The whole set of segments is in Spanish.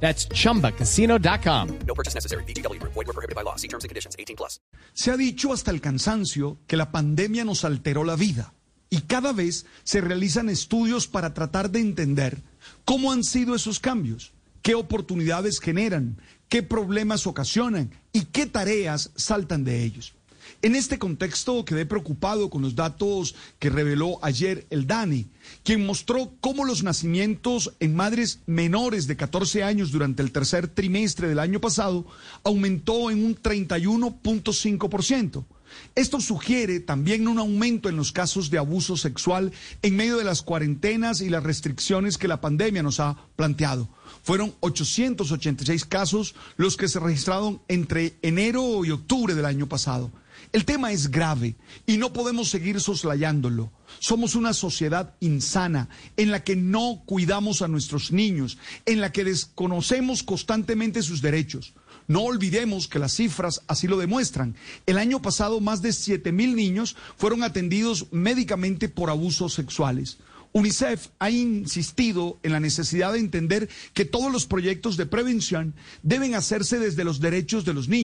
That's chumbacasino.com. No purchase necessary. BGW. Void were prohibited by law. See terms and conditions. 18 plus. Se ha dicho hasta el cansancio que la pandemia nos alteró la vida y cada vez se realizan estudios para tratar de entender cómo han sido esos cambios, qué oportunidades generan, qué problemas ocasionan y qué tareas saltan de ellos. En este contexto quedé preocupado con los datos que reveló ayer el DANI, quien mostró cómo los nacimientos en madres menores de 14 años durante el tercer trimestre del año pasado aumentó en un 31.5%. Esto sugiere también un aumento en los casos de abuso sexual en medio de las cuarentenas y las restricciones que la pandemia nos ha planteado. Fueron 886 casos los que se registraron entre enero y octubre del año pasado. El tema es grave y no podemos seguir soslayándolo. Somos una sociedad insana en la que no cuidamos a nuestros niños, en la que desconocemos constantemente sus derechos. No olvidemos que las cifras así lo demuestran. El año pasado más de 7 mil niños fueron atendidos médicamente por abusos sexuales. UNICEF ha insistido en la necesidad de entender que todos los proyectos de prevención deben hacerse desde los derechos de los niños.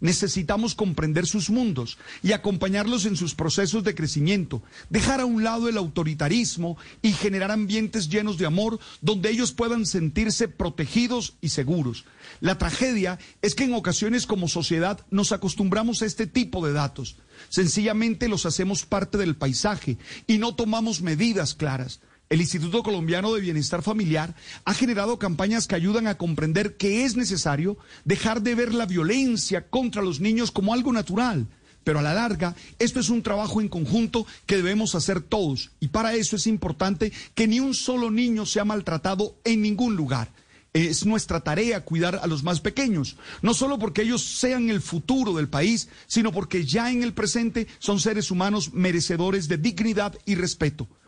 Necesitamos comprender sus mundos y acompañarlos en sus procesos de crecimiento, dejar a un lado el autoritarismo y generar ambientes llenos de amor donde ellos puedan sentirse protegidos y seguros. La tragedia es que en ocasiones como sociedad nos acostumbramos a este tipo de datos. Sencillamente los hacemos parte del paisaje y no tomamos medidas claras. El Instituto Colombiano de Bienestar Familiar ha generado campañas que ayudan a comprender que es necesario dejar de ver la violencia contra los niños como algo natural. Pero a la larga, esto es un trabajo en conjunto que debemos hacer todos. Y para eso es importante que ni un solo niño sea maltratado en ningún lugar. Es nuestra tarea cuidar a los más pequeños, no solo porque ellos sean el futuro del país, sino porque ya en el presente son seres humanos merecedores de dignidad y respeto.